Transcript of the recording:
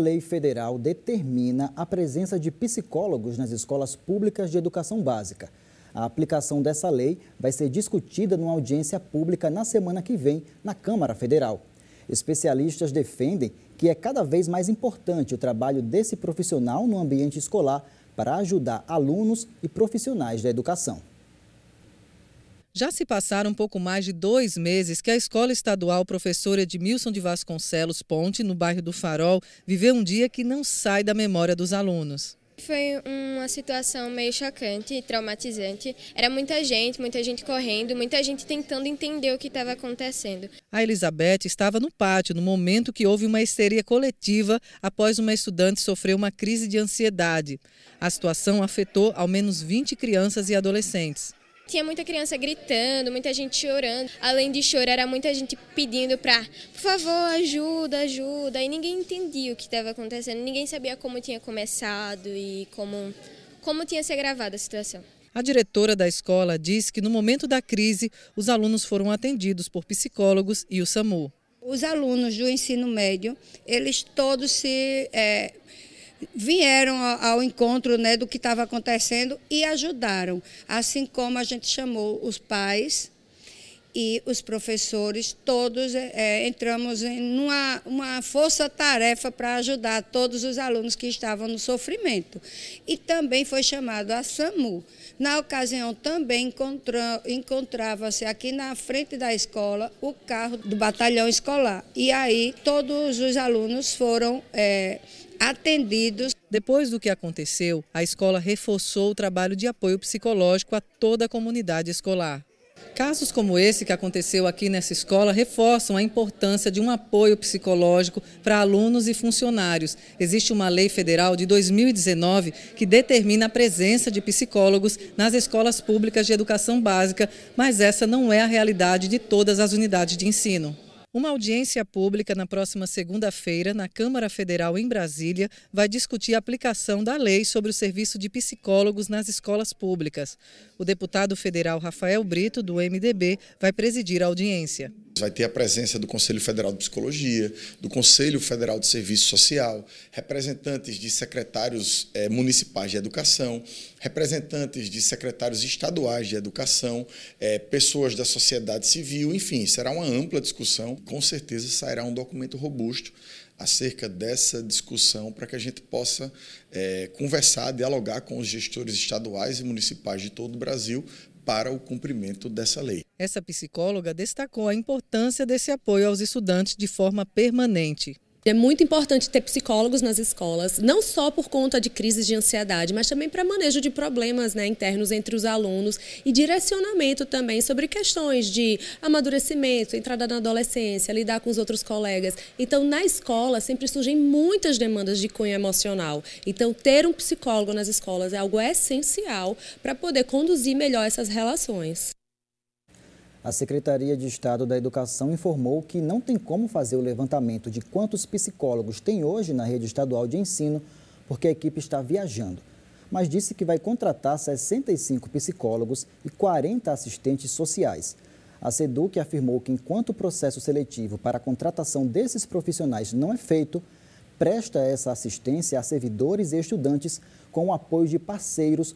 A lei federal determina a presença de psicólogos nas escolas públicas de educação básica. A aplicação dessa lei vai ser discutida numa audiência pública na semana que vem na Câmara Federal. Especialistas defendem que é cada vez mais importante o trabalho desse profissional no ambiente escolar para ajudar alunos e profissionais da educação. Já se passaram um pouco mais de dois meses que a Escola Estadual Professora Edmilson de Vasconcelos Ponte, no bairro do Farol, viveu um dia que não sai da memória dos alunos. Foi uma situação meio chocante e traumatizante. Era muita gente, muita gente correndo, muita gente tentando entender o que estava acontecendo. A Elizabeth estava no pátio no momento que houve uma histeria coletiva após uma estudante sofrer uma crise de ansiedade. A situação afetou ao menos 20 crianças e adolescentes. Tinha muita criança gritando, muita gente chorando. Além de chorar, era muita gente pedindo para, por favor, ajuda, ajuda. E ninguém entendia o que estava acontecendo, ninguém sabia como tinha começado e como, como tinha se agravado a situação. A diretora da escola diz que no momento da crise, os alunos foram atendidos por psicólogos e o SAMU. Os alunos do ensino médio, eles todos se é, vieram ao encontro né, do que estava acontecendo e ajudaram, assim como a gente chamou os pais e os professores, todos é, entramos em uma, uma força-tarefa para ajudar todos os alunos que estavam no sofrimento. E também foi chamado a SAMU. Na ocasião, também encontrava-se aqui na frente da escola o carro do batalhão escolar. E aí todos os alunos foram é, atendidos. Depois do que aconteceu, a escola reforçou o trabalho de apoio psicológico a toda a comunidade escolar. Casos como esse que aconteceu aqui nessa escola reforçam a importância de um apoio psicológico para alunos e funcionários. Existe uma lei federal de 2019 que determina a presença de psicólogos nas escolas públicas de educação básica, mas essa não é a realidade de todas as unidades de ensino. Uma audiência pública na próxima segunda-feira, na Câmara Federal em Brasília, vai discutir a aplicação da lei sobre o serviço de psicólogos nas escolas públicas. O deputado federal Rafael Brito, do MDB, vai presidir a audiência. Vai ter a presença do Conselho Federal de Psicologia, do Conselho Federal de Serviço Social, representantes de secretários eh, municipais de educação, representantes de secretários estaduais de educação, eh, pessoas da sociedade civil, enfim, será uma ampla discussão. Com certeza sairá um documento robusto acerca dessa discussão para que a gente possa é, conversar, dialogar com os gestores estaduais e municipais de todo o Brasil para o cumprimento dessa lei. Essa psicóloga destacou a importância desse apoio aos estudantes de forma permanente. É muito importante ter psicólogos nas escolas, não só por conta de crises de ansiedade, mas também para manejo de problemas né, internos entre os alunos e direcionamento também sobre questões de amadurecimento, entrada na adolescência, lidar com os outros colegas. Então, na escola sempre surgem muitas demandas de cunho emocional. Então, ter um psicólogo nas escolas é algo essencial para poder conduzir melhor essas relações. A Secretaria de Estado da Educação informou que não tem como fazer o levantamento de quantos psicólogos tem hoje na rede estadual de ensino, porque a equipe está viajando. Mas disse que vai contratar 65 psicólogos e 40 assistentes sociais. A SEDUC afirmou que enquanto o processo seletivo para a contratação desses profissionais não é feito, presta essa assistência a servidores e estudantes com o apoio de parceiros